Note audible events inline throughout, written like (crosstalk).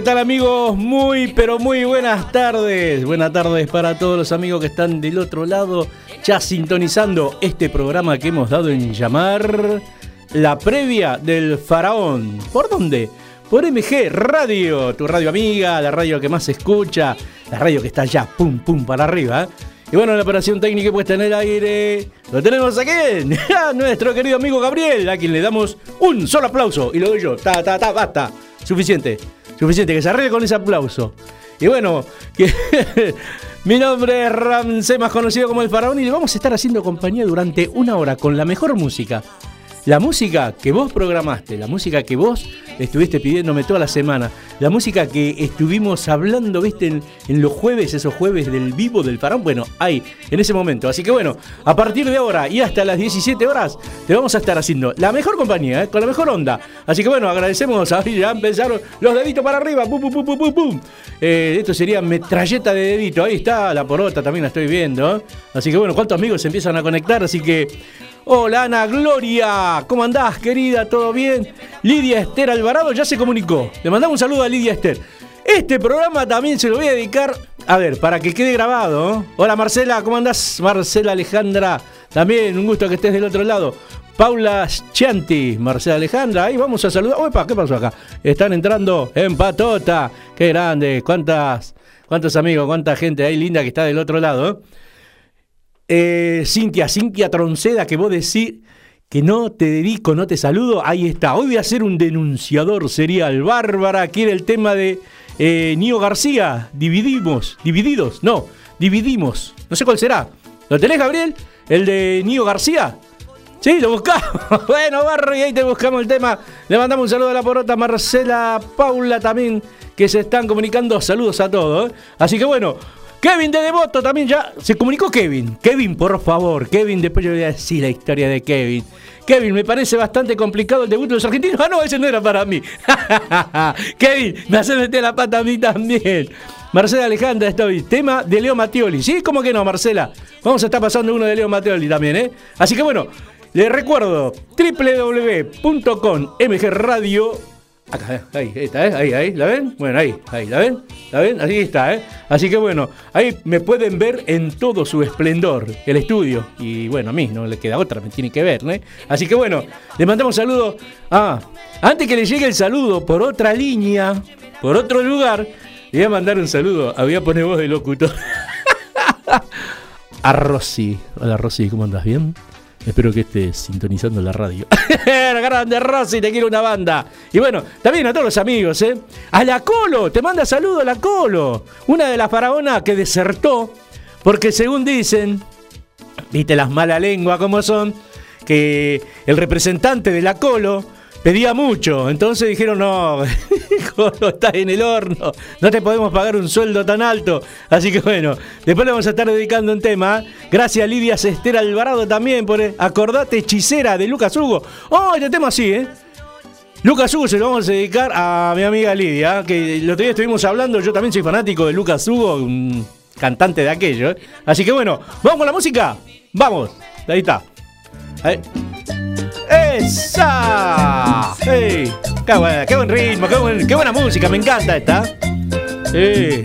¿qué tal amigos? Muy, pero muy buenas tardes. Buenas tardes para todos los amigos que están del otro lado, ya sintonizando este programa que hemos dado en llamar La Previa del Faraón. ¿Por dónde? Por MG Radio, tu radio amiga, la radio que más se escucha, la radio que está ya, pum, pum, para arriba. Y bueno, la operación técnica puesta en el aire, lo tenemos aquí, (laughs) nuestro querido amigo Gabriel, a quien le damos un solo aplauso. Y lo doy yo, ta, ta, ta, basta. Suficiente, suficiente, que se arregle con ese aplauso. Y bueno, que (laughs) mi nombre es Ramsey, más conocido como el Faraón, y le vamos a estar haciendo compañía durante una hora con la mejor música. La música que vos programaste, la música que vos estuviste pidiéndome toda la semana, la música que estuvimos hablando, viste, en, los jueves, esos jueves del vivo del faraón, bueno, ahí, en ese momento. Así que bueno, a partir de ahora y hasta las 17 horas, te vamos a estar haciendo la mejor compañía, ¿eh? con la mejor onda. Así que bueno, agradecemos, (laughs) ahí ya empezaron los deditos para arriba, pum, pum, pum, pum, pum, pum. Eh, esto sería metralleta de dedito, ahí está, la porota también la estoy viendo. Así que bueno, ¿cuántos amigos se empiezan a conectar? Así que... Hola Ana Gloria, ¿cómo andás querida? ¿Todo bien? Lidia Esther Alvarado ya se comunicó. Le mandamos un saludo a Lidia Esther. Este programa también se lo voy a dedicar, a ver, para que quede grabado. Hola Marcela, ¿cómo andás? Marcela Alejandra, también un gusto que estés del otro lado. Paula Chianti, Marcela Alejandra, ahí vamos a saludar. Opa, ¿qué pasó acá? Están entrando en patota. Qué grande, cuántas, cuántos amigos, cuánta gente ahí linda que está del otro lado. ¿eh? Eh, Cintia, Cintia Tronceda, que vos decís que no te dedico, no te saludo, ahí está. Hoy voy a ser un denunciador serial. Bárbara quiere el tema de eh, Nio García. Dividimos, divididos, no, dividimos. No sé cuál será. ¿Lo tenés, Gabriel? ¿El de Nio García? Sí, lo buscamos. (laughs) bueno, Barro, y ahí te buscamos el tema. Le mandamos un saludo a la porota Marcela, Paula también, que se están comunicando. Saludos a todos. ¿eh? Así que bueno, Kevin de Devoto también ya se comunicó Kevin. Kevin, por favor. Kevin, después yo voy a decir la historia de Kevin. Kevin, me parece bastante complicado el debut de los argentinos. Ah, no, ese no era para mí. (laughs) Kevin, me hace meter la pata a mí también. Marcela Alejandra, estoy. Tema de Leo Mattioli. ¿Sí? ¿Cómo que no, Marcela? Vamos a estar pasando uno de Leo Mattioli también, ¿eh? Así que bueno, les recuerdo www.com.mgradio Acá, ahí, está, ¿eh? ahí, ahí, ¿la ven? Bueno, ahí, ahí, ¿la ven? ¿La ven? Así está, ¿eh? Así que bueno, ahí me pueden ver en todo su esplendor, el estudio. Y bueno, a mí no le queda otra, me tiene que ver, ¿no? Así que bueno, le mandamos saludo. Ah, antes que le llegue el saludo por otra línea, por otro lugar, le voy a mandar un saludo. Ah, voy a poner voz de locutor. (laughs) a Rosy. Hola Rosy, ¿cómo andas? ¿Bien? Espero que estés sintonizando la radio. (laughs) Grande Rosy, te quiero una banda. Y bueno, también a todos los amigos, ¿eh? A la Colo, te manda saludo a la Colo. Una de las faraonas que desertó, porque según dicen, viste las malas lenguas como son, que el representante de la Colo pedía mucho. Entonces dijeron, no, (laughs) Colo, estás en el horno, no te podemos pagar un sueldo tan alto. Así que bueno, después le vamos a estar dedicando un tema. Gracias Lidia Cester Alvarado también por Acordate Hechicera de Lucas Hugo. Oh, este tema sí, ¿eh? Lucas Hugo se lo vamos a dedicar a mi amiga Lidia, que el otro día estuvimos hablando, yo también soy fanático de Lucas Hugo, un cantante de aquello. ¿eh? Así que bueno, ¿vamos con la música? Vamos, ahí está. ¡Esa! ¡Hey! Qué, buena, ¡Qué, buen ritmo! Qué, ¡Qué, buena música! Me encanta esta. ¡Eh!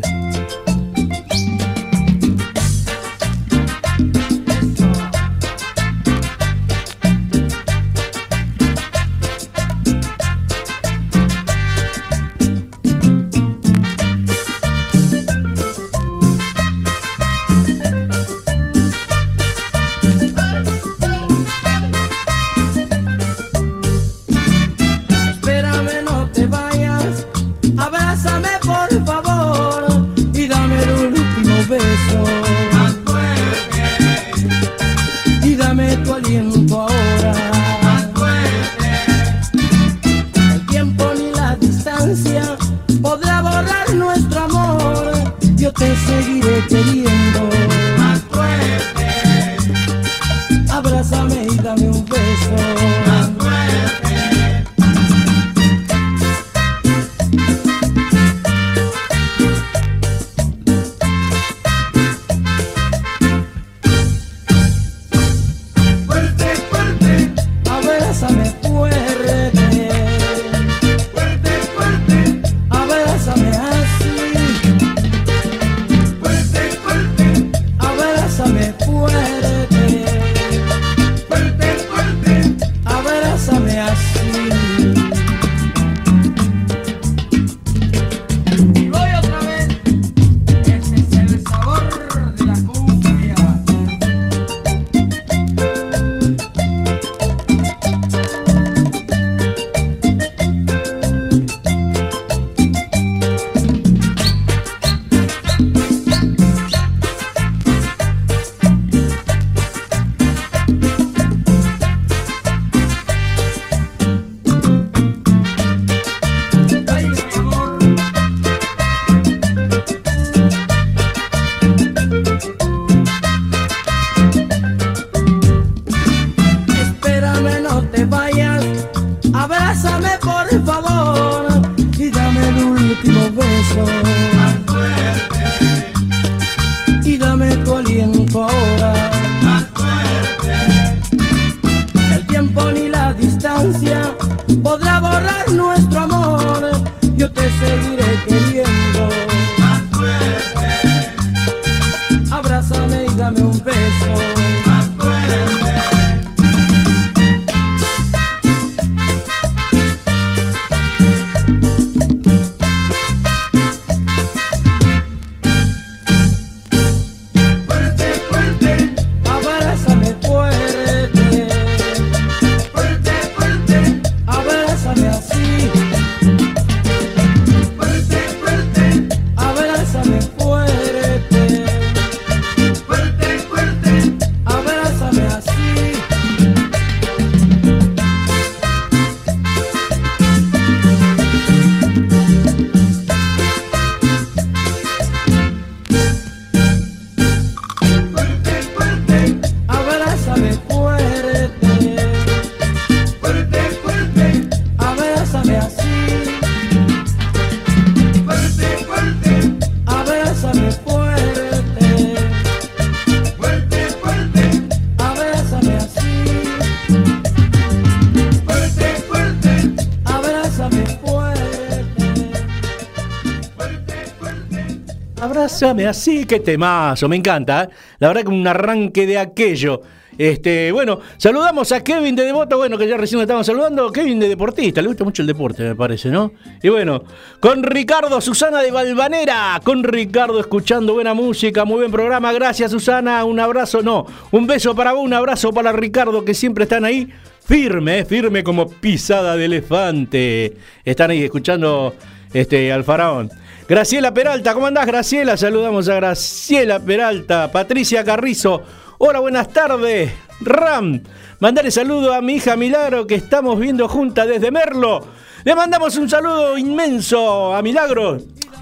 Así, que temazo, me encanta. ¿eh? La verdad que un arranque de aquello. Este, bueno, saludamos a Kevin de Devoto, bueno, que ya recién estamos saludando. Kevin de Deportista, le gusta mucho el deporte, me parece, ¿no? Y bueno, con Ricardo, Susana de Valvanera, con Ricardo escuchando buena música, muy buen programa. Gracias, Susana. Un abrazo, no, un beso para vos, un abrazo para Ricardo, que siempre están ahí. Firme, eh, firme como pisada de elefante. Están ahí escuchando este, al faraón. Graciela Peralta, ¿cómo andás, Graciela? Saludamos a Graciela Peralta, Patricia Carrizo. Hola, buenas tardes. Ram, mandale saludo a mi hija Milagro que estamos viendo junta desde Merlo. Le mandamos un saludo inmenso a Milagro.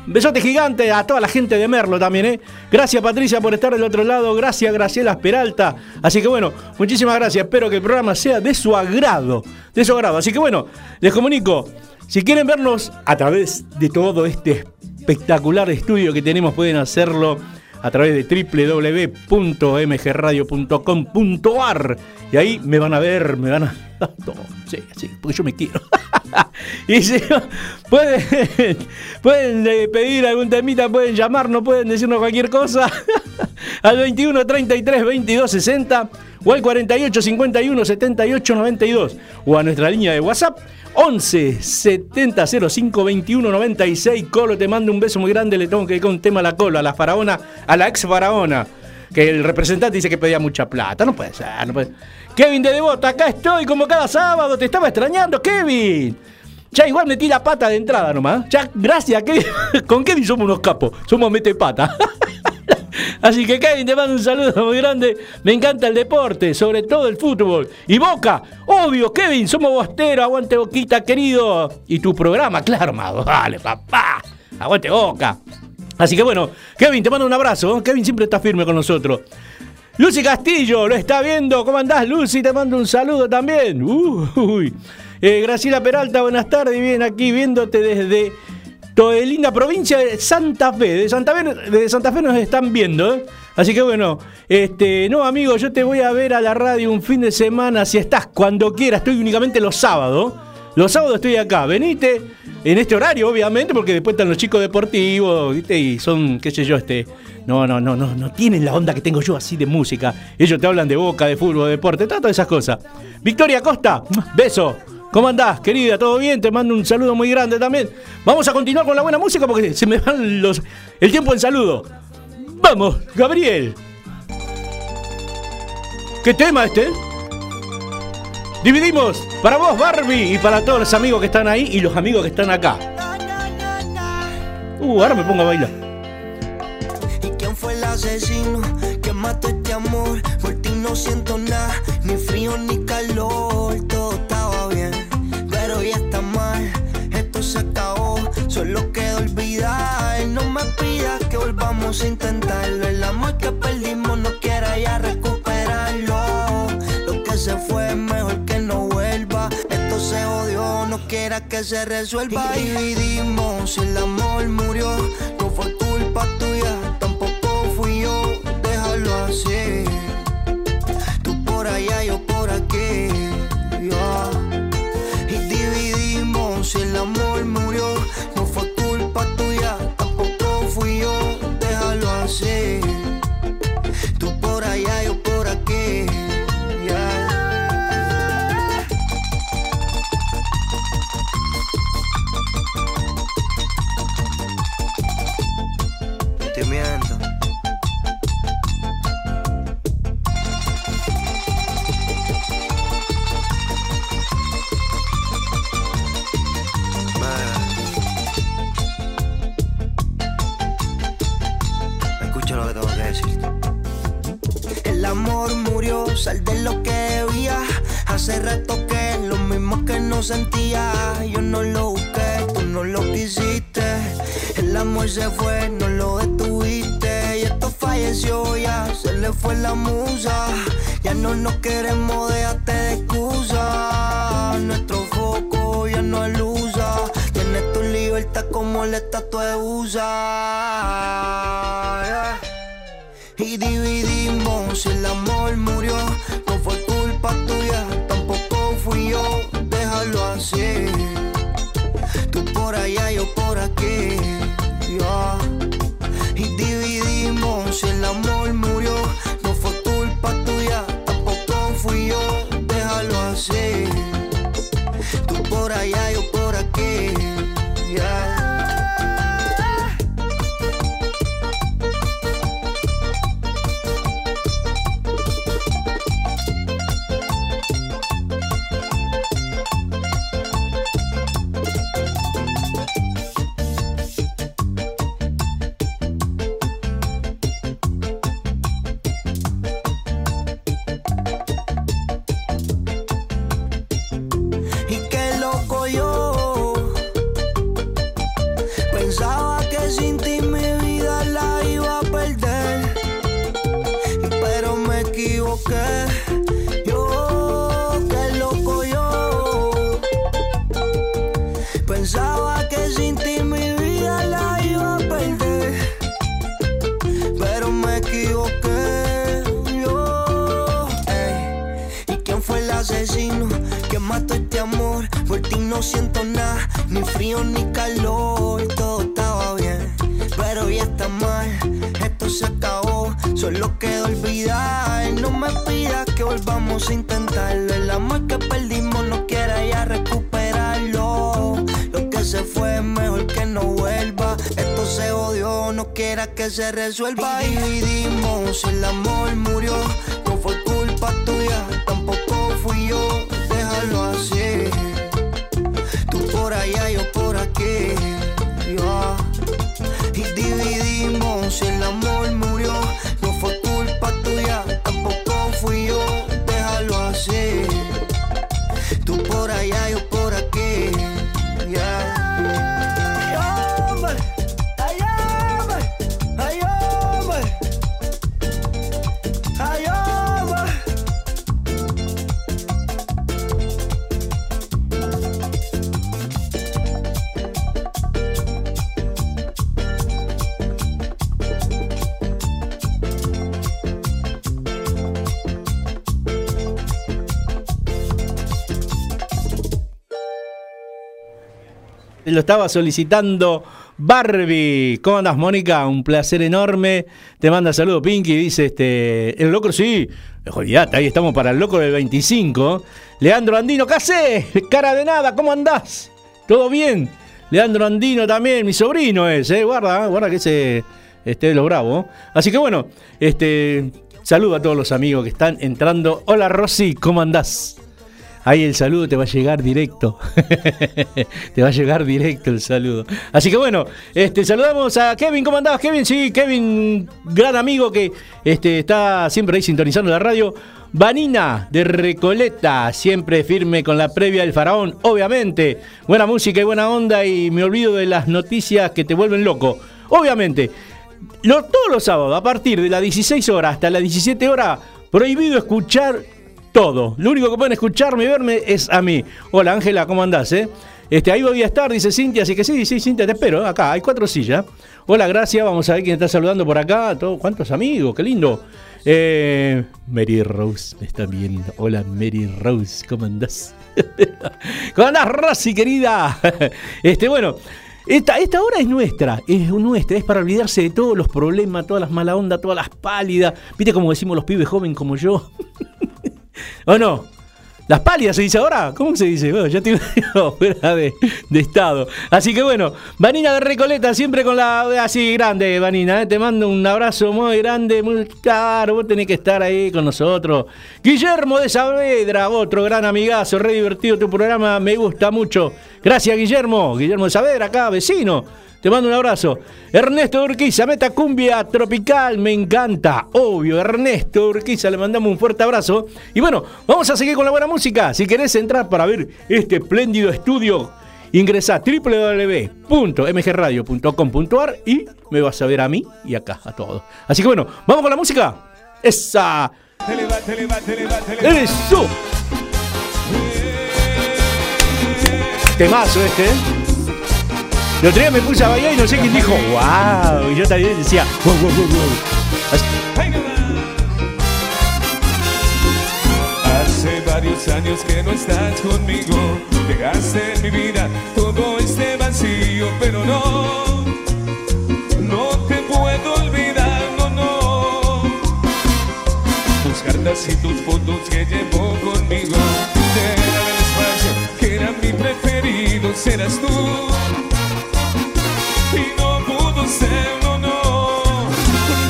Besote gigante a toda la gente de Merlo también, ¿eh? Gracias Patricia por estar del otro lado, gracias Graciela Peralta. Así que bueno, muchísimas gracias. Espero que el programa sea de su agrado, de su agrado. Así que bueno, les comunico, si quieren vernos a través de todo este espectacular estudio que tenemos pueden hacerlo a través de www.mgradio.com.ar y ahí me van a ver, me van a... (laughs) Sí, sí, porque yo me quiero. (laughs) y si pueden, (laughs) pueden eh, pedir algún temita, pueden llamarnos, pueden decirnos cualquier cosa. Al 21 33 22 60 o al 48 51 78 92 o a nuestra línea de WhatsApp 11 70 05 21 96. Colo, te mando un beso muy grande. Le tengo que con un tema a la Colo, a la faraona, a la ex faraona. Que el representante dice que pedía mucha plata. No puede ser, no puede Kevin de Devoto, acá estoy como cada sábado. Te estaba extrañando, Kevin. Ya igual metí la pata de entrada nomás. Ya, gracias, Kevin. (laughs) Con Kevin somos unos capos. Somos mete pata. (laughs) Así que Kevin, te mando un saludo muy grande. Me encanta el deporte, sobre todo el fútbol. Y Boca, obvio, Kevin, somos bosteros, aguante Boquita, querido. Y tu programa, claro, amado. Dale, papá, aguante Boca. Así que bueno, Kevin, te mando un abrazo. Kevin siempre está firme con nosotros. Lucy Castillo, lo está viendo. ¿Cómo andás, Lucy? Te mando un saludo también. Uy. Eh, Graciela Peralta, buenas tardes. Bien, aquí viéndote desde linda provincia de Santa Fe. De Santa Fe, de Santa Fe nos están viendo, ¿eh? Así que bueno, este, no amigo, yo te voy a ver a la radio un fin de semana si estás cuando quieras. Estoy únicamente los sábados. Los sábados estoy acá. Venite en este horario, obviamente, porque después están los chicos deportivos, ¿viste? Y son, qué sé yo, este. No, no, no, no, no tienen la onda que tengo yo así de música. Ellos te hablan de boca, de fútbol, de deporte, todas esas cosas. Victoria Costa, beso. ¿Cómo andás, querida? ¿Todo bien? Te mando un saludo muy grande también. Vamos a continuar con la buena música porque se me van el tiempo en saludo. Vamos, Gabriel. ¿Qué tema este? Dividimos para vos, Barbie, y para todos los amigos que están ahí y los amigos que están acá. Uh, ahora me pongo a bailar. ¿Y quién fue el asesino que mató este amor? Por no siento que se resuelva. Y dividimos, el amor murió. No fue culpa tuya, tampoco fui yo. Déjalo así. Tú por allá, yo por se fue, no lo detuviste. Y esto falleció ya, se le fue la musa. Ya no nos queremos, déjate de excusa. Nuestro foco ya no alusa. Tienes tu libertad como la estatua de USA. Equivoqué Yo, qué loco yo Pensaba que sin ti mi vida la iba a perder Pero me equivoqué yo. ¿Y quién fue el asesino que mató este amor? Por ti no siento pidas que volvamos a intentarlo. El amor que perdimos no quiera ya recuperarlo. Lo que se fue mejor que no vuelva. Esto se odió, no quiera que se resuelva. Y dividimos, el amor murió. Lo estaba solicitando Barbie. ¿Cómo andas, Mónica? Un placer enorme. Te manda saludo Pinky. Dice este. El loco, sí. Olvídate, ahí estamos para el loco del 25. Leandro Andino, ¿qué haces? (laughs) Cara de nada, ¿cómo andás? ¿Todo bien? Leandro Andino también, mi sobrino es, ¿eh? Guarda, guarda que ese. Este de los bravos. Así que bueno, este. Saludo a todos los amigos que están entrando. Hola Rosy, ¿cómo andás? Ahí el saludo te va a llegar directo. (laughs) te va a llegar directo el saludo. Así que bueno, este, saludamos a Kevin. ¿Cómo andabas, Kevin? Sí, Kevin, gran amigo que este, está siempre ahí sintonizando la radio. Vanina de Recoleta, siempre firme con la previa del faraón, obviamente. Buena música y buena onda y me olvido de las noticias que te vuelven loco. Obviamente, lo- todos los sábados, a partir de las 16 horas hasta las 17 horas, prohibido escuchar todo. Lo único que pueden escucharme y verme es a mí. Hola Ángela, ¿cómo andás? Eh? Este, ahí voy a estar, dice Cintia, así que sí, sí, Cintia, te espero. Acá, hay cuatro sillas. Hola, gracias. Vamos a ver quién está saludando por acá. ¿Cuántos amigos? Qué lindo. Eh, Mary Rose me está viendo. Hola, Mary Rose, ¿cómo andás? (laughs) ¿Cómo andás, Rosy, querida? (laughs) Este, bueno, esta, esta hora es nuestra, es nuestra, es para olvidarse de todos los problemas, todas las mala onda, todas las pálidas. ¿Viste como decimos los pibes jóvenes como yo? (laughs) (laughs) ¿O no? Las palias se dice ahora. ¿Cómo se dice? Bueno, ya estoy (laughs) fuera de, estado. Así que bueno, Vanina de Recoleta, siempre con la así grande, Vanina. ¿eh? Te mando un abrazo muy grande, muy claro. Vos tenés que estar ahí con nosotros. Guillermo de Saavedra, otro gran amigazo, re divertido tu programa, me gusta mucho. Gracias, Guillermo. Guillermo de Saavedra, acá, vecino. Te mando un abrazo. Ernesto Urquiza, meta cumbia tropical, me encanta. Obvio, Ernesto Urquiza, le mandamos un fuerte abrazo. Y bueno, vamos a seguir con la buena música. Si querés entrar para ver este espléndido estudio, ingresa a www.mgradio.com.ar y me vas a ver a mí y acá, a todos. Así que bueno, vamos con la música. Esa. Eso. Temazo este, ¿eh? El otro día me puse a bailar y no sé quién dijo, wow. Y yo también decía, wow, wow, wow, Hace varios años que no estás conmigo. Dejaste en mi vida todo este vacío, pero no, no te puedo olvidar, no, no. Tus cartas y tus fotos que llevo conmigo. Serás tú no, no.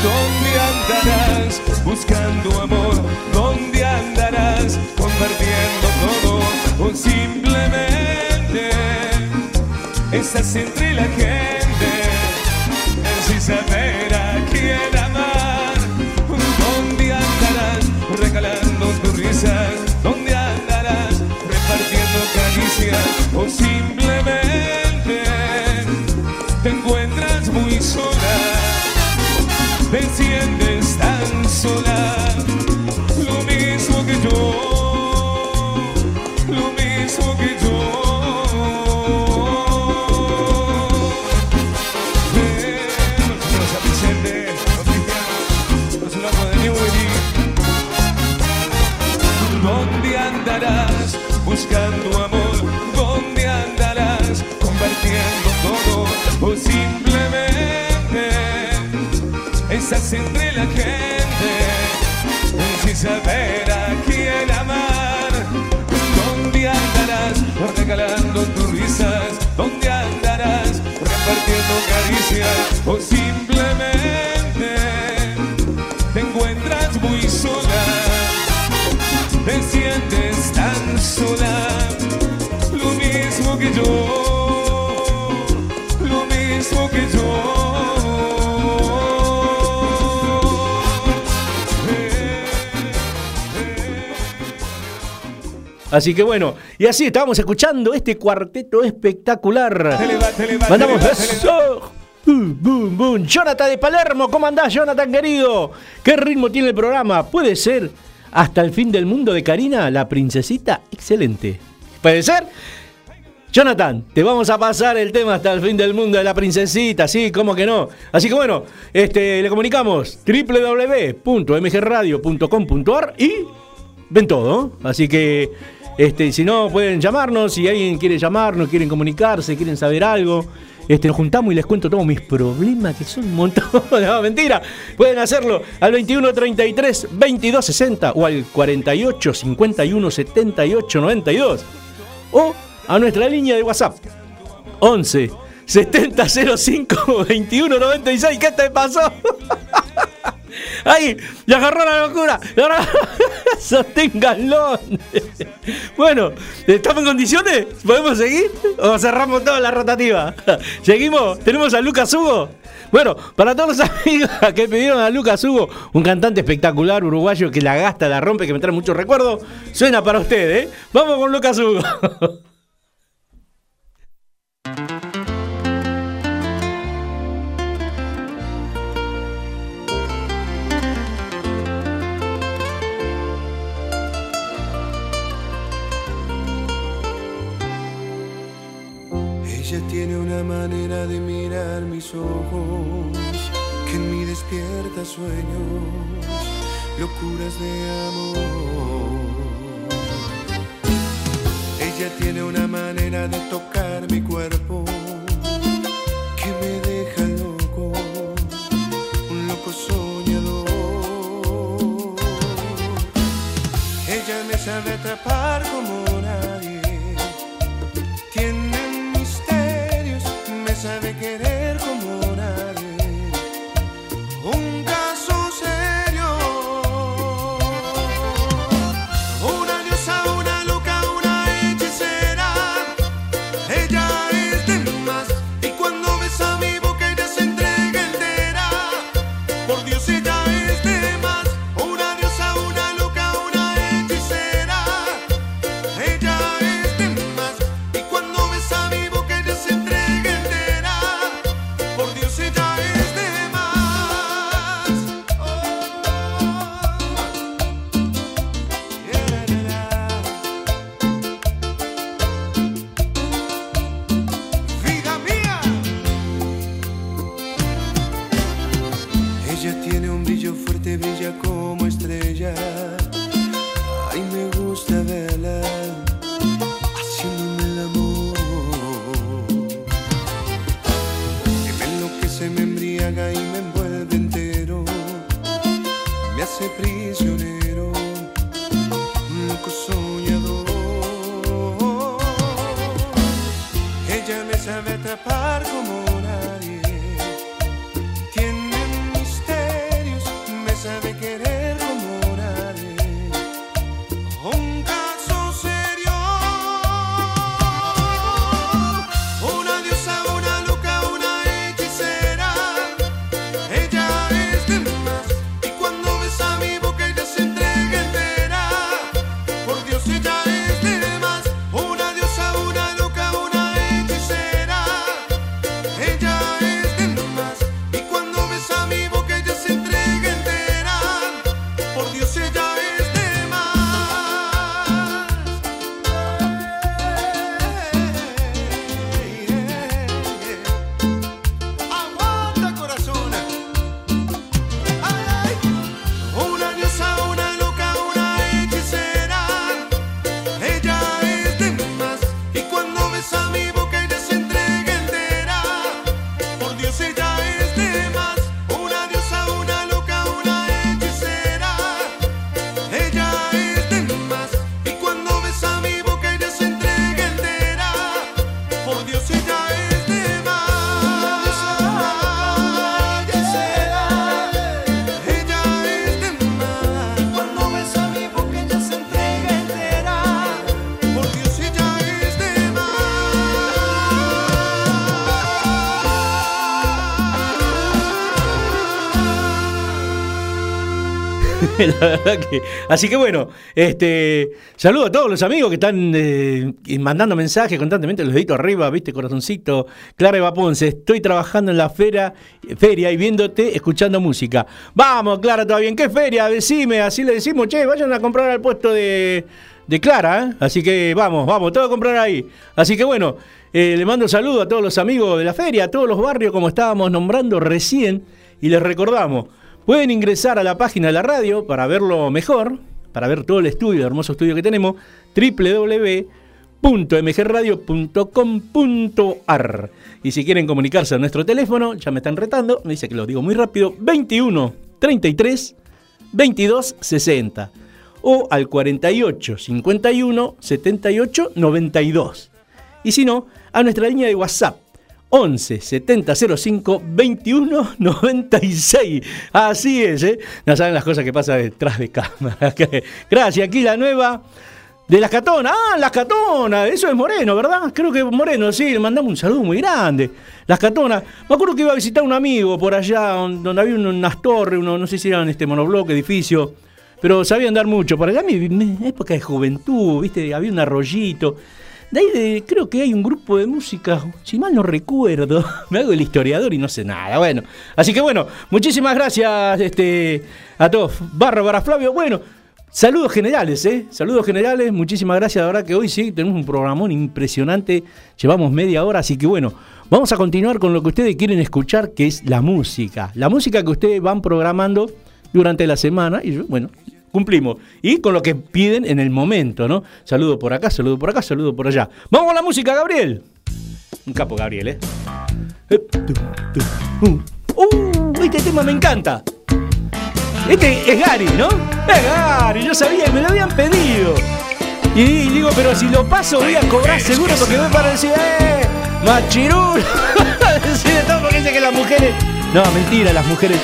¿Dónde andarás buscando amor? ¿Dónde andarás compartiendo todo? O simplemente estás entre la gente la gente sin saber a quién amar. ¿Dónde andarás regalando tus risas? ¿Dónde andarás repartiendo caricias? O simplemente te encuentras muy sola, te sientes tan sola, lo mismo que yo Así que bueno, y así estábamos escuchando este cuarteto espectacular. Mandamos eso. Boom, boom, boom. Jonathan de Palermo, ¿cómo andás, Jonathan querido? ¿Qué ritmo tiene el programa? ¿Puede ser hasta el fin del mundo de Karina, la princesita? Excelente. ¿Puede ser? Jonathan, te vamos a pasar el tema hasta el fin del mundo de la princesita, sí, cómo que no. Así que bueno, este, le comunicamos www.mgradio.com.ar y ven todo. Así que este, si no, pueden llamarnos, si alguien quiere llamarnos, quieren comunicarse, quieren saber algo. Este, nos juntamos y les cuento todos mis problemas, que son un montón. (laughs) no, mentira. Pueden hacerlo al 21 33 22 60 o al 48 51 78 92. O a nuestra línea de WhatsApp 11 7005 21 96. ¿Qué te pasó? (laughs) ¡Ay! ¡Le agarró la locura! (laughs) ¡Sosténganlo! bueno, ¿estamos en condiciones? ¿Podemos seguir? ¿O cerramos toda la rotativa? (laughs) ¿Seguimos? ¿Tenemos a Lucas Hugo? Bueno, para todos los (laughs) amigos que pidieron a Lucas Hugo, un cantante espectacular uruguayo que la gasta, la rompe, que me trae muchos recuerdos, suena para ustedes, ¿eh? Vamos con Lucas Hugo. Una manera de mirar mis ojos que en mí despierta sueños, locuras de amor. Ella tiene una manera de tocar mi cuerpo que me deja loco, un loco soñador. Ella me sabe atrapar como tiene un brillo fuerte, brilla como estrella. (laughs) La verdad que. Así que bueno, este. Saludo a todos los amigos que están eh, mandando mensajes constantemente, los deditos arriba, viste, corazoncito. Clara Eva Ponce, estoy trabajando en la feria, feria y viéndote, escuchando música. Vamos, Clara, todavía en qué feria, decime, así le decimos, che, vayan a comprar al puesto de, Clara, ¿eh? Así que vamos, vamos, todo a comprar ahí. Así que bueno, eh, le mando saludo a todos los amigos de la feria, a todos los barrios, como estábamos nombrando recién, y les recordamos. Pueden ingresar a la página de la radio para verlo mejor, para ver todo el estudio, el hermoso estudio que tenemos, www.mgradio.com.ar. Y si quieren comunicarse a nuestro teléfono, ya me están retando, me dice que lo digo muy rápido, 21 33 22 60 o al 48 51 78 92. Y si no, a nuestra línea de WhatsApp 11 70 05 21 96. Así es, ¿eh? No saben las cosas que pasan detrás de cámara. (laughs) Gracias, aquí la nueva de las Catonas. Ah, las Catonas, eso es Moreno, ¿verdad? Creo que Moreno, sí, le mandamos un saludo muy grande. Las Catonas. Me acuerdo que iba a visitar un amigo por allá, donde había unas torres, uno, no sé si eran este monobloque, edificio. Pero sabía andar mucho. Por allá, mi, mi época de juventud, ¿viste? Había un arroyito. De ahí de- creo que hay un grupo de música, si mal no recuerdo, (laughs) me hago el historiador y no sé nada. Bueno, así que bueno, muchísimas gracias este, a todos. Bárbara, Flavio, bueno, saludos generales, ¿eh? Saludos generales, muchísimas gracias. La verdad que hoy sí tenemos un programón impresionante, llevamos media hora, así que bueno, vamos a continuar con lo que ustedes quieren escuchar, que es la música. La música que ustedes van programando durante la semana y yo, bueno, cumplimos. Y con lo que piden en el momento, ¿no? Saludo por acá, saludo por acá, saludo por allá. Vamos a la música, Gabriel. Un capo, Gabriel, ¿eh? Eh, uh. Este tema me encanta. Este es Gary, ¿no? Es Gary, yo sabía, me lo habían pedido. Y digo, pero si lo paso voy a cobrar seguro porque me parecía, ¡eh! ¡Machirul! (laughs) De todo porque dice que las mujeres. No, mentira, las mujeres.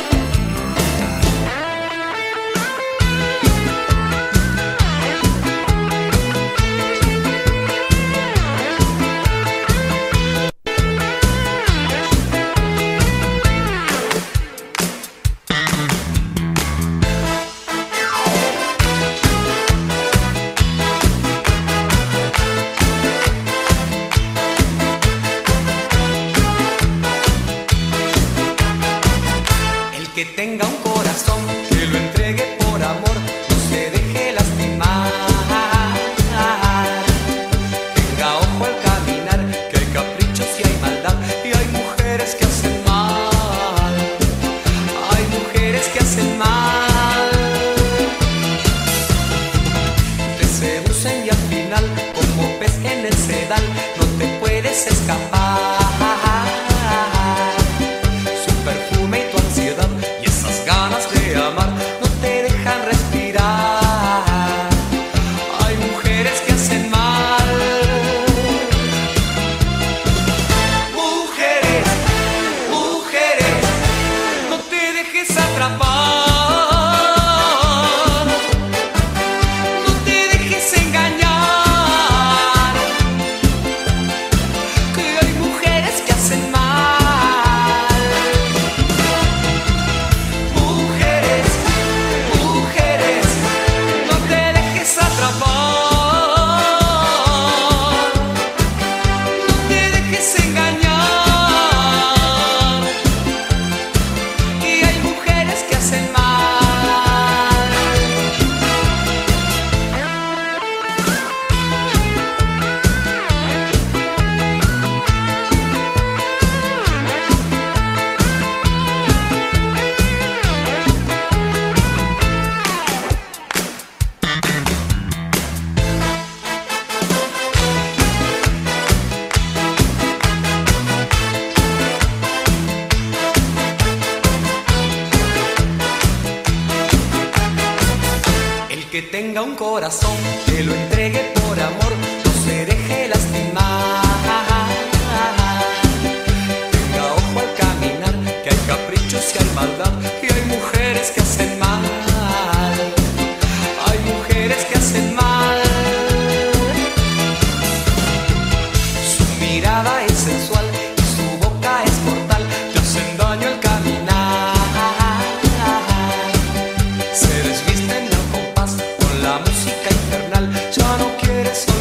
La música infernal, ya no quieres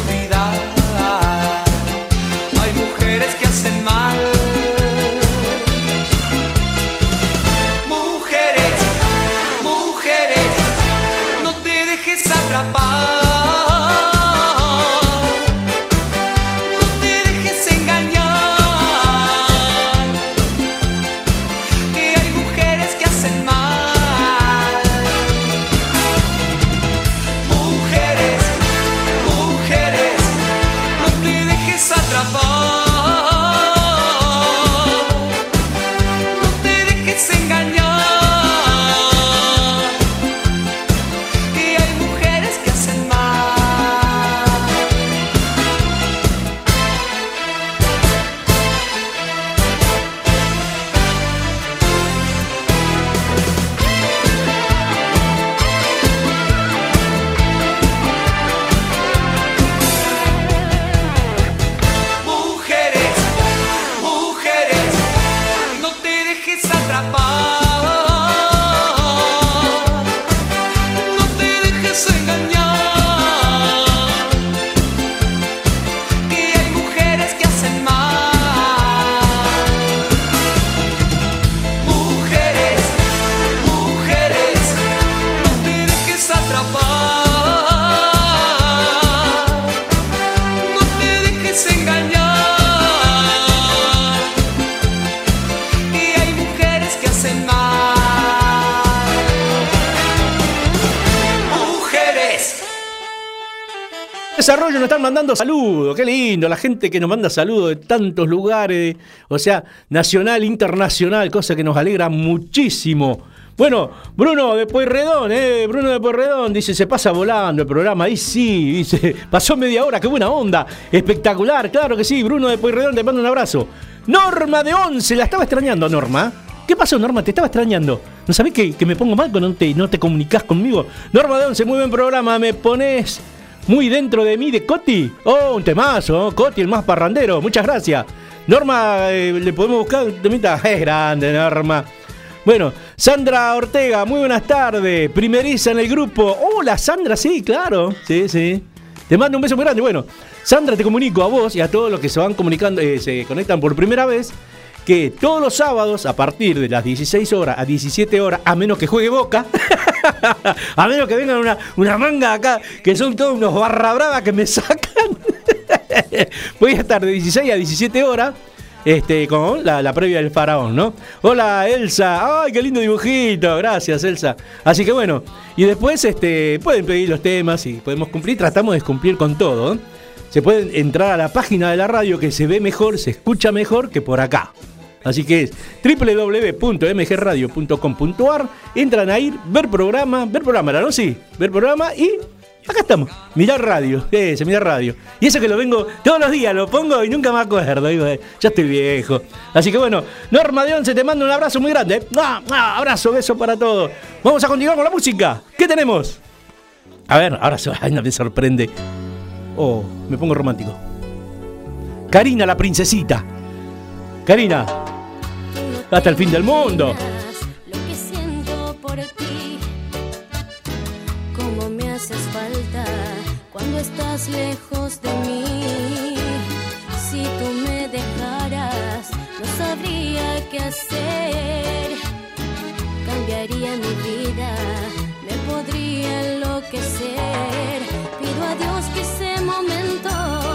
Desarrollo nos están mandando saludos, qué lindo, la gente que nos manda saludos de tantos lugares, o sea, nacional, internacional, cosa que nos alegra muchísimo. Bueno, Bruno de Pueyrredón, eh, Bruno de Pueyrredón dice, se pasa volando el programa. Ahí sí, dice, (laughs) pasó media hora, qué buena onda. Espectacular, claro que sí. Bruno de Pueyrredón, te mando un abrazo. Norma de 11, la estaba extrañando, Norma. ¿Qué pasó, Norma? Te estaba extrañando. ¿No sabés que, que me pongo mal cuando no te, no te comunicas conmigo? Norma de 11, muy buen programa. Me pones muy dentro de mí de Coti. Oh, un temazo, Coti, el más parrandero. Muchas gracias. Norma, eh, le podemos buscar un temita. (laughs) Es grande, Norma. Bueno, Sandra Ortega, muy buenas tardes. Primeriza en el grupo. Hola, Sandra, sí, claro. Sí, sí. Te mando un beso muy grande. Bueno, Sandra, te comunico a vos y a todos los que se van comunicando, eh, se conectan por primera vez, que todos los sábados, a partir de las 16 horas a 17 horas, a menos que juegue Boca, (laughs) a menos que vengan una, una manga acá, que son todos unos barra brava que me sacan, (laughs) voy a estar de 16 a 17 horas este, con la, la, previa del faraón, ¿no? Hola Elsa, ay, qué lindo dibujito, gracias Elsa. Así que bueno, y después este, pueden pedir los temas y podemos cumplir, tratamos de cumplir con todo. Se pueden entrar a la página de la radio que se ve mejor, se escucha mejor que por acá. Así que es www.mgradio.com.ar, entran ahí, ver programa, ver programa, ¿no? Sí, ver programa y Acá estamos, mirar radio, ese, mirar radio. Y eso que lo vengo todos los días, lo pongo y nunca me acuerdo. Digo, eh, ya estoy viejo. Así que bueno, Norma de Once te mando un abrazo muy grande. ¡Ah, ah, abrazo, beso para todos. Vamos a continuar con la música. ¿Qué tenemos? A ver, ahora se (laughs) ay, no me sorprende. Oh, me pongo romántico. Karina, la princesita. Karina, hasta el fin del mundo. Lo que siento por ti, cómo me haces falta cuando estás lejos de mí. Si tú me dejaras, no sabría qué hacer. Cambiaría mi vida, me podría enloquecer. Pido a Dios que ese momento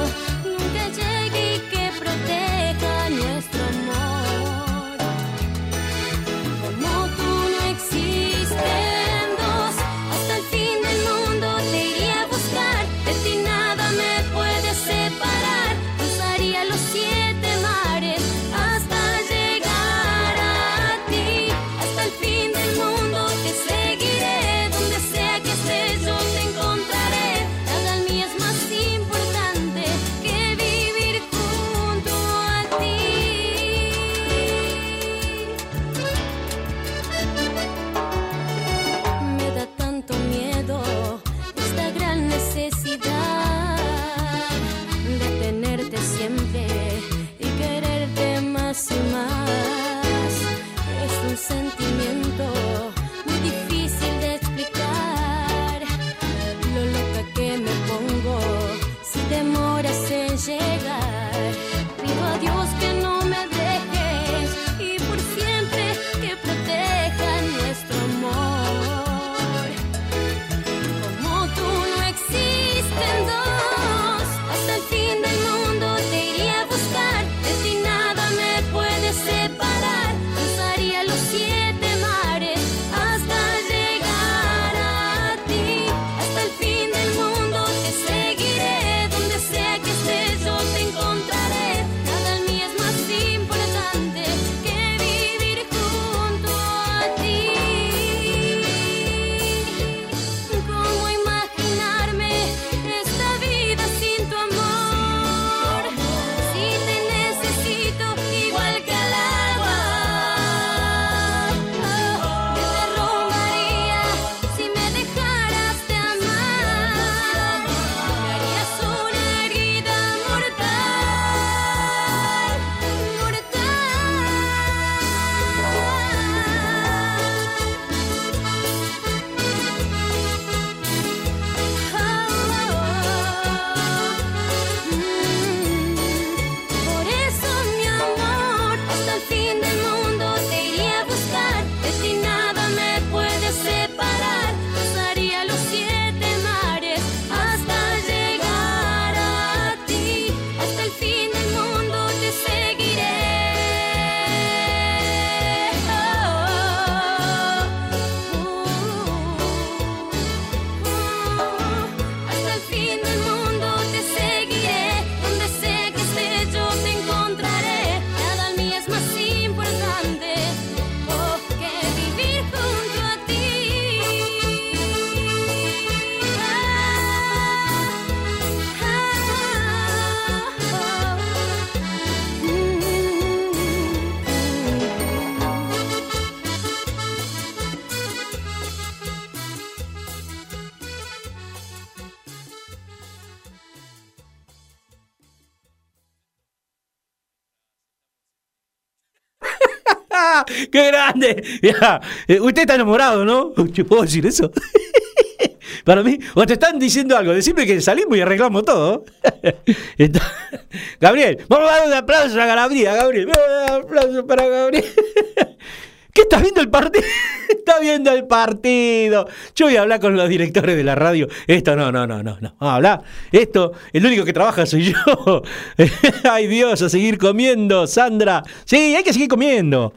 (laughs) ¡Qué grande! (laughs) Ya, eh, Usted está enamorado, ¿no? (laughs) ¿Yo puedo decir eso? Para mí, o te están diciendo algo, decime que salimos y arreglamos todo. Está- Gabriel, vamos a dar un aplauso a Gabriel, Gabriel, a dar un aplauso para Gabriel. ¿Qué estás viendo el partido? Está viendo el partido. Yo voy a hablar con los directores de la radio. Esto no, no, no, no, no. Vamos a hablar. Esto, el único que trabaja soy yo. Ay Dios, a seguir comiendo, Sandra. Sí, hay que seguir comiendo.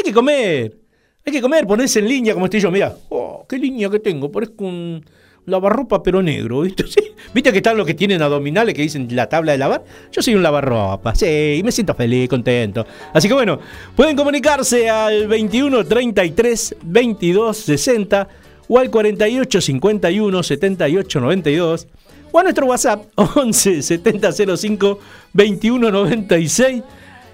Hay que comer. Hay que comer, ponerse en línea como estoy yo. Mira, oh, qué línea que tengo. Parezco un lavarropa pero negro, ¿viste? (laughs) Sí. ¿Viste que están los que tienen abdominales que dicen la tabla de lavar? Yo soy un lavarropa, sí, y me siento feliz, contento. Así que bueno, pueden comunicarse al 21 33 22 60 o al 48 51 78 92 o a nuestro WhatsApp 11 70 05 21 96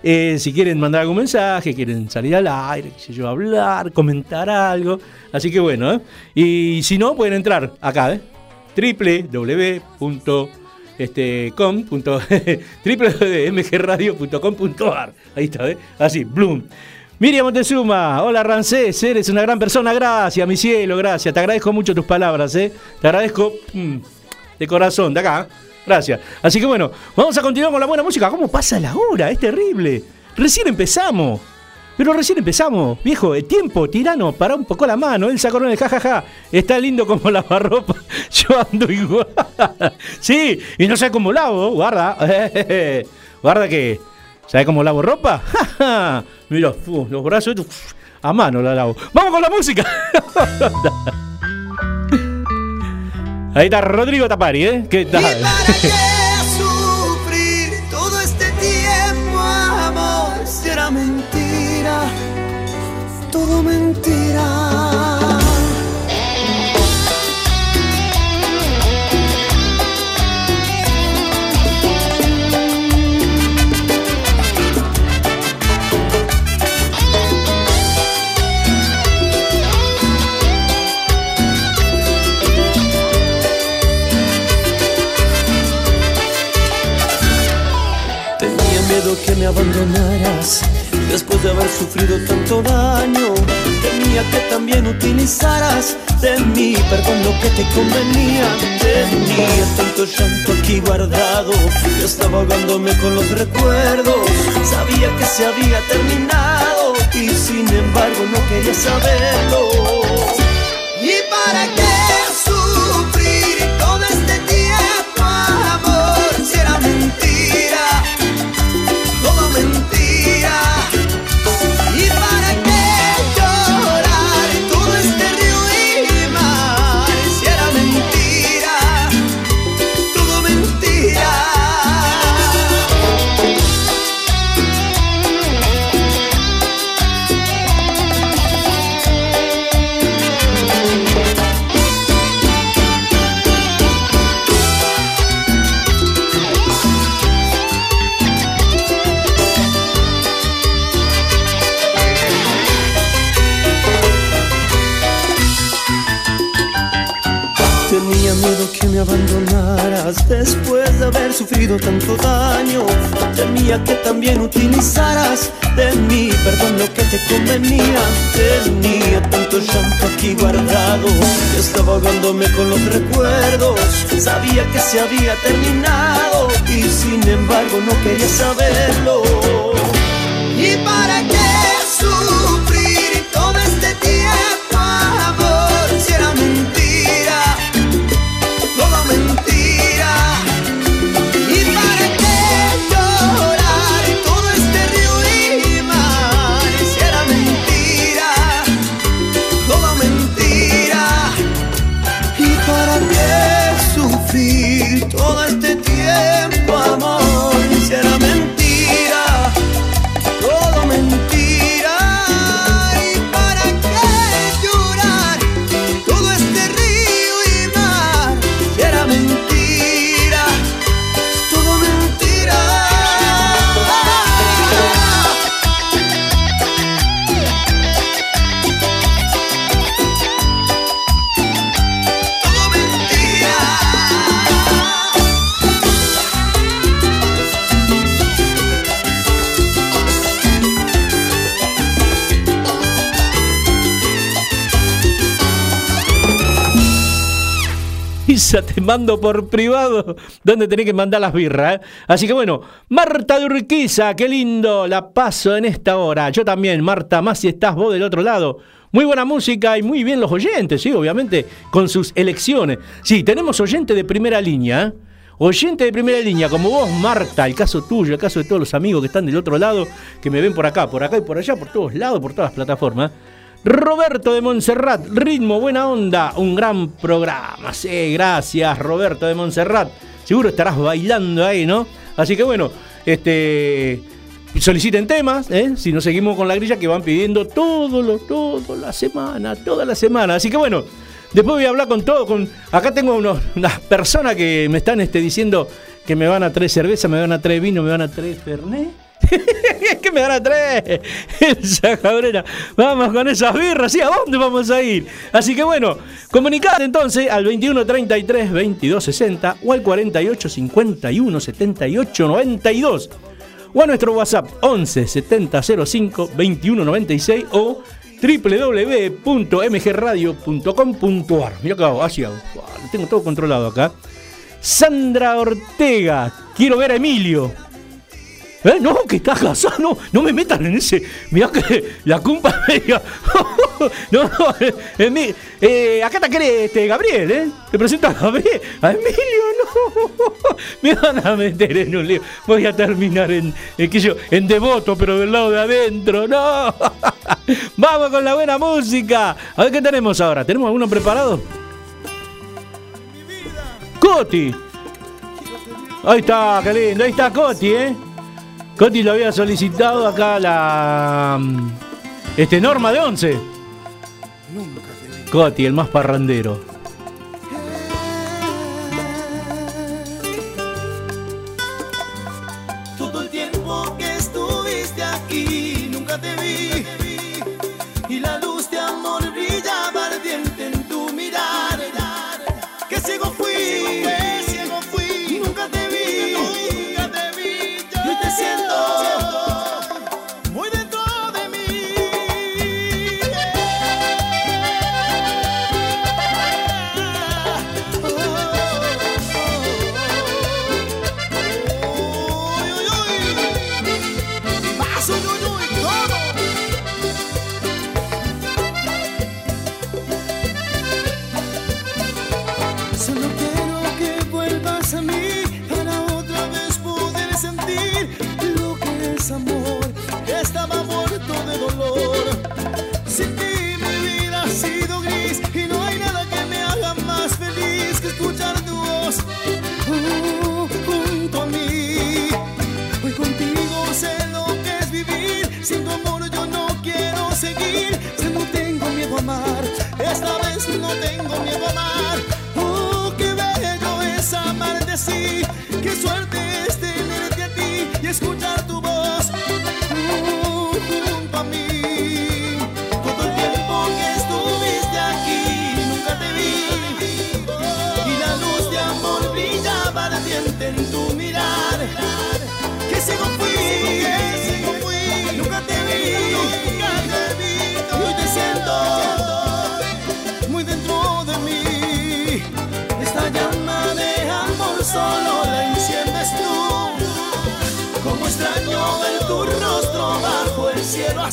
eh, si quieren mandar algún mensaje, quieren salir al aire, qué sé yo, hablar, comentar algo. Así que bueno, ¿eh? Y si no, pueden entrar acá, ¿eh? www.com. Este, (laughs) www.mgradio.com.ar Ahí está, ¿eh? Así, bloom. Miriam Montezuma, hola Rancés, eres una gran persona, gracias, mi cielo, gracias. Te agradezco mucho tus palabras, ¿eh? Te agradezco mm, de corazón, de acá. Gracias. Así que bueno, vamos a continuar con la buena música. ¿Cómo pasa la hora? Es terrible. Recién empezamos. Pero recién empezamos, viejo, el tiempo, tirano, para un poco la mano, el saco el jajaja, está lindo como (laughs) lavarropa, yo ando igual. (laughs) Sí, y no sé cómo lavo, guarda, (laughs) guarda que, ¿sabe cómo lavo ropa? Mira, los brazos, a mano la lavo. ¡Vamos con la música! Ahí está Rodrigo Tapari, ¿eh? ¿Qué ¿Y tal? este mentira, todo mentira. Miedo que me abandonaras después de haber sufrido tanto daño. Temía que también utilizaras de mí, perdón, lo que te convenía. Tenía tanto llanto aquí guardado, yo estaba ahogándome con los recuerdos. Sabía que se había terminado y sin embargo no quería saberlo. ¿Y para qué sufrido tanto daño. Temía que también utilizaras de mí, perdón, lo que te convenía. Tenía tanto llanto aquí guardado, estaba ahogándome con los recuerdos. Sabía que se había terminado y sin embargo no quería saberlo. ¿Y para qué Urquiza, te mando por privado donde tenés que mandar las birras. ¿eh? Así que bueno, Marta de Urquiza, qué lindo, la paso en esta hora. Yo también, Marta, más si estás vos del otro lado. Muy buena música y muy bien los oyentes, sí, obviamente, con sus elecciones. Sí, tenemos oyente de primera línea. ¿eh? Oyente de primera línea, como vos, Marta, el caso tuyo, el caso de todos los amigos que están del otro lado, que me ven por acá, por acá y por allá, por todos lados, por todas las plataformas. Roberto de Montserrat, ritmo, buena onda, un gran programa. Sí, gracias, Roberto de Montserrat. Seguro estarás bailando ahí, ¿no? Así que bueno, este soliciten temas, ¿eh? si no seguimos con la grilla que van pidiendo todo, lo, todo la semana, toda la semana. Así que bueno, después voy a hablar con todo. Con, acá tengo unos, unas personas que me están este, diciendo que me van a traer cerveza, me van a traer vino, me van a traer fernet. (laughs) ¿Qué me van a traer? Esa cabrera. Vamos con esas birras. ¿Y a dónde vamos a ir? Así que bueno, comunicate entonces al 2133 2260 o al 48 51 78 92 o a nuestro WhatsApp 11 70 05 21 96 o www.mgradio.com.ar. Mira hago. Lo tengo todo controlado acá. Sandra Ortega, quiero ver a Emilio. ¿Eh? No, que estás casado, no, no me metan en ese. Mirá que la culpa media. (laughs) no, no, eh, mi- eh, acá te quiere este, Gabriel, ¿eh? Te presento a Gabriel. A Emilio, no. (laughs) Me van a meter en un lío. Voy a terminar en, en, sé yo, en devoto, pero del lado de adentro. No. (laughs) Vamos con la buena música. A ver qué tenemos ahora. ¿Tenemos alguno preparado? Coti. Ahí está, qué lindo. Ahí está Coti, ¿eh? Coti lo había solicitado acá la. mm, Este, Norma de 11. Coti, el más parrandero.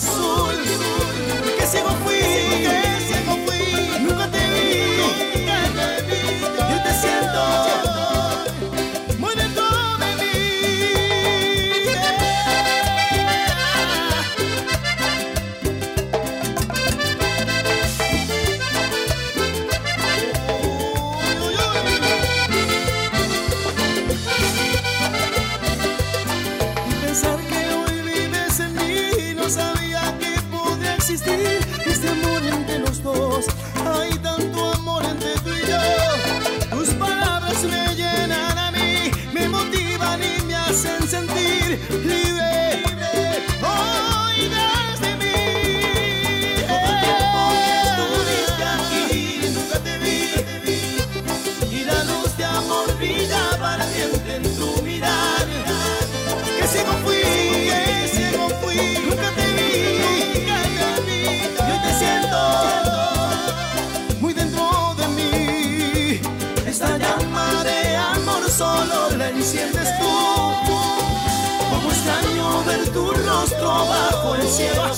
Azul. Que ciego fui, cielo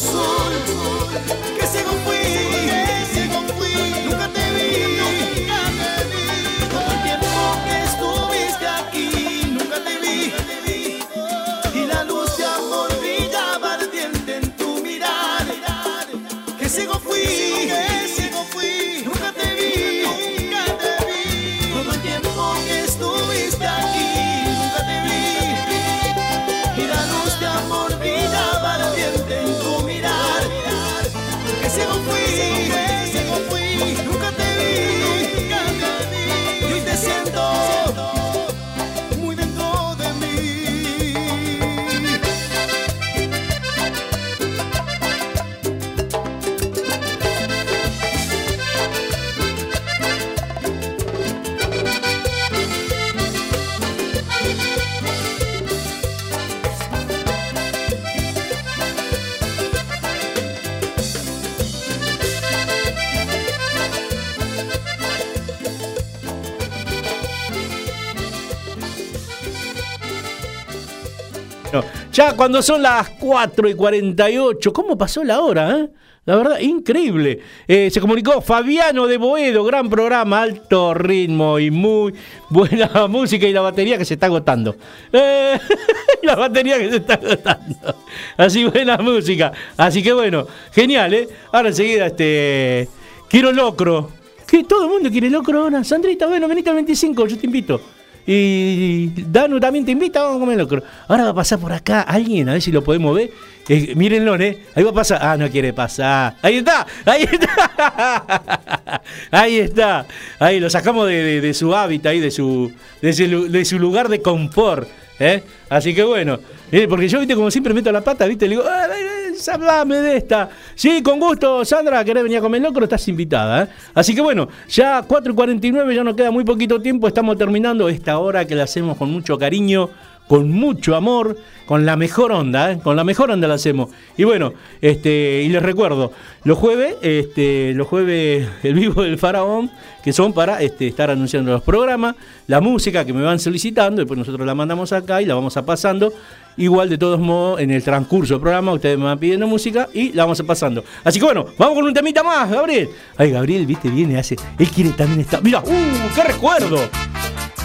cuando son las 4 y 48, ¿cómo pasó la hora? eh? La verdad, increíble. Eh, se comunicó Fabiano de Boedo, gran programa, alto ritmo y muy buena (laughs) música y la batería que se está agotando. Eh, (laughs) la batería que se está agotando. Así buena música. Así que bueno, genial, ¿eh? Ahora enseguida, este. Quiero locro. Que todo el mundo quiere locro ahora. Sandrita, bueno, venite al 25, yo te invito. Y Danu también te invita, vamos a comer locro. Ahora va a pasar por acá alguien, a ver si lo podemos ver. Eh, mírenlo, ¿eh? Ahí va a pasar. Ah, no quiere pasar. Ahí está, ahí está. (laughs) Ahí está. Ahí lo sacamos de, de- su hábitat, ahí, de su, de, su, lugar de confort. ¿eh? Así que bueno, eh, porque yo, viste, como siempre meto la pata, viste, le digo, "Ah, eh, eh, hablame de esta. Sí, con gusto, Sandra, querés venir a comer locro, estás invitada. ¿eh? Así que bueno, ya 4 y 49, ya nos queda muy poquito tiempo, estamos terminando esta hora que la hacemos con mucho cariño, con mucho amor, con la mejor onda, ¿eh? con la mejor onda la hacemos. Y bueno, este, y les recuerdo, los jueves, este, los jueves el vivo del faraón, que son para este, estar anunciando los programas, la música que me van solicitando, después nosotros la mandamos acá y la vamos a pasando. Igual de todos modos, en el transcurso del programa, ustedes me van pidiendo música y la vamos a pasando. Así que bueno, vamos con un temita más, Gabriel. Ay, Gabriel, viste, viene, hace. Él quiere también estar. Mira, ¡uh! ¡Qué recuerdo!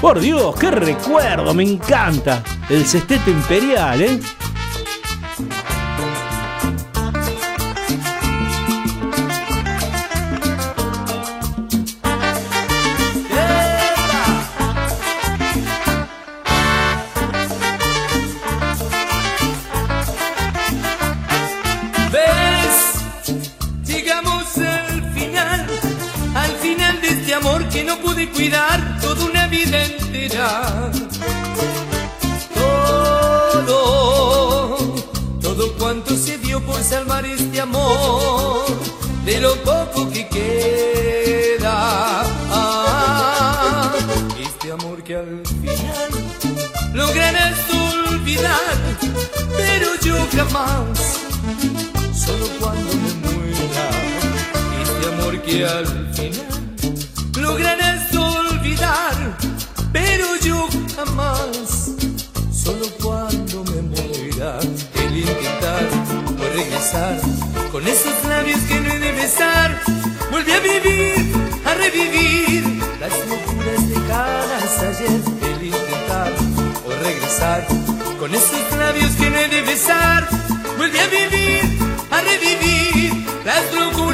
Por Dios, qué recuerdo, me encanta. El sexteto imperial, ¿eh? ¿Ves? Llegamos al final, al final de este amor que no pude cuidar vida entera. Todo, todo cuanto se dio por salvar este amor, de lo poco que queda. Ah, este amor que al final lograrás olvidar, pero yo jamás solo cuando me muera. Este amor que al final lograrás pero yo jamás, solo cuando me muera. El intentar o regresar con esos labios que no he de besar, vuelve a vivir, a revivir las locuras de caras ayer. El intentar o regresar con esos labios que no he de besar, vuelve a vivir, a revivir las locuras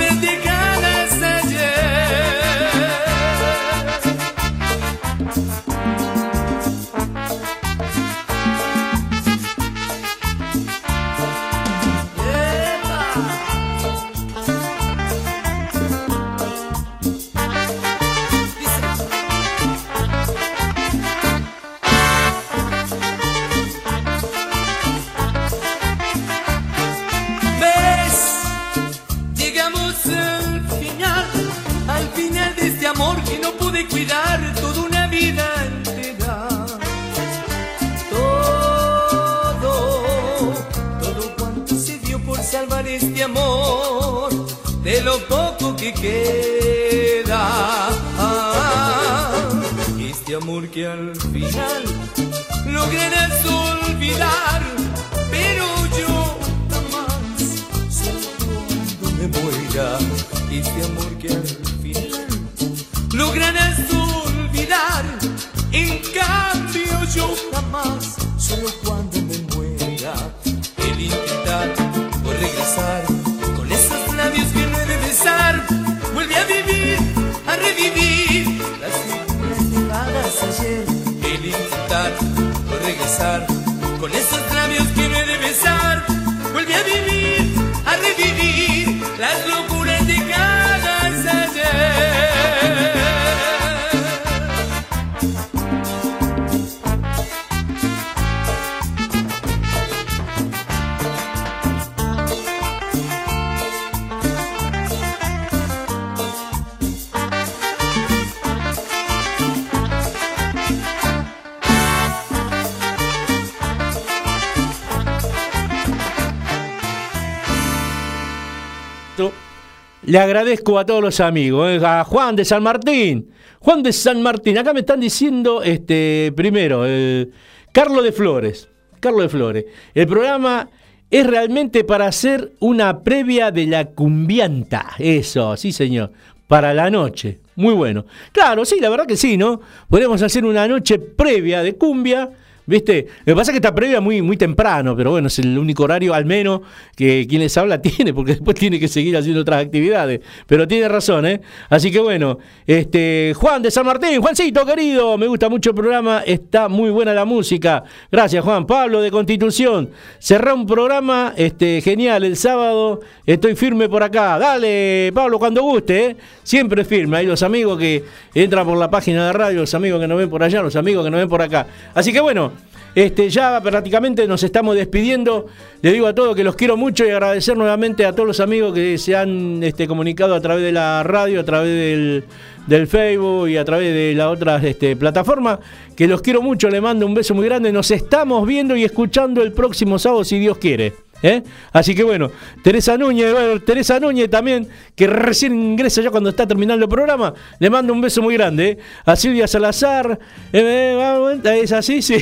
Le agradezco a todos los amigos, eh, a Juan de San Martín. Juan de San Martín, acá me están diciendo, este, primero, eh, Carlos de Flores. Carlos de Flores. El programa es realmente para hacer una previa de la cumbianta. Eso, sí, señor. Para la noche. Muy bueno. Claro, sí, la verdad que sí, ¿no? Podemos hacer una noche previa de cumbia ¿Viste? Lo que pasa es que está previa muy, muy temprano, pero bueno, es el único horario al menos que quien les habla (laughs) tiene, porque después tiene que seguir haciendo otras actividades. Pero tiene razón, ¿eh? Así que bueno, este Juan de San Martín, Juancito querido, me gusta mucho el programa, está muy buena la música. Gracias, Juan. Pablo de Constitución, cerrá un programa este, genial el sábado, estoy firme por acá. Dale, Pablo, cuando guste, ¿eh? Siempre firme. Hay los amigos que entran por la página de radio, los amigos que nos ven por allá, los amigos que nos ven por acá. Así que bueno, este, ya prácticamente nos estamos despidiendo. Les digo a todos que los quiero mucho y agradecer nuevamente a todos los amigos que se han este, comunicado a través de la radio, a través del, del Facebook y a través de las otras este, plataformas. Que los quiero mucho, les mando un beso muy grande. Nos estamos viendo y escuchando el próximo sábado, si Dios quiere. ¿Eh? Así que bueno, Teresa Núñez, Teresa Núñez también, que recién ingresa ya cuando está terminando el programa, le mando un beso muy grande. ¿eh? A Silvia Salazar, eh, es así, (laughs) sí.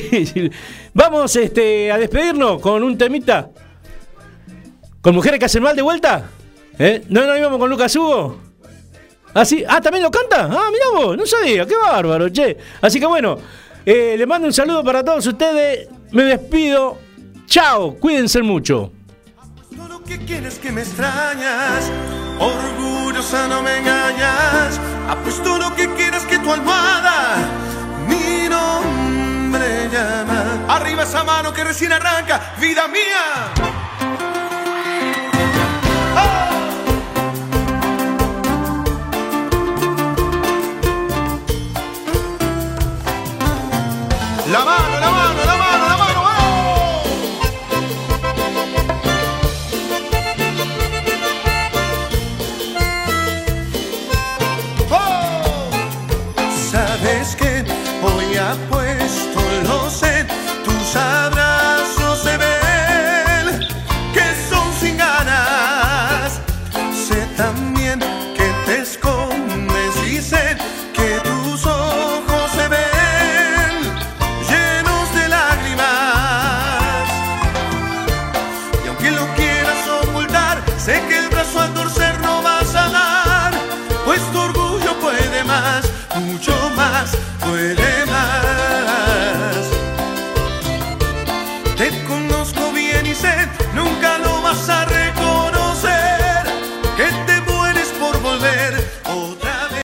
Vamos este, a despedirnos con un temita. ¿Con mujeres que hacen mal de vuelta? ¿Eh? ¿No nos íbamos con Lucas Hugo? ¿Ah, ah, también lo canta. Ah, mirá vos, no sabía, qué bárbaro, che. Así que bueno, le mando un saludo para todos ustedes. Me despido. Chao, cuídense mucho. Todo lo que quieres que me extrañas, orgullosa no me engañas. Apuesto lo que quieras que tu almohada mi nombre llama. Arriba esa mano que recién arranca, vida mía. Mano, la mano,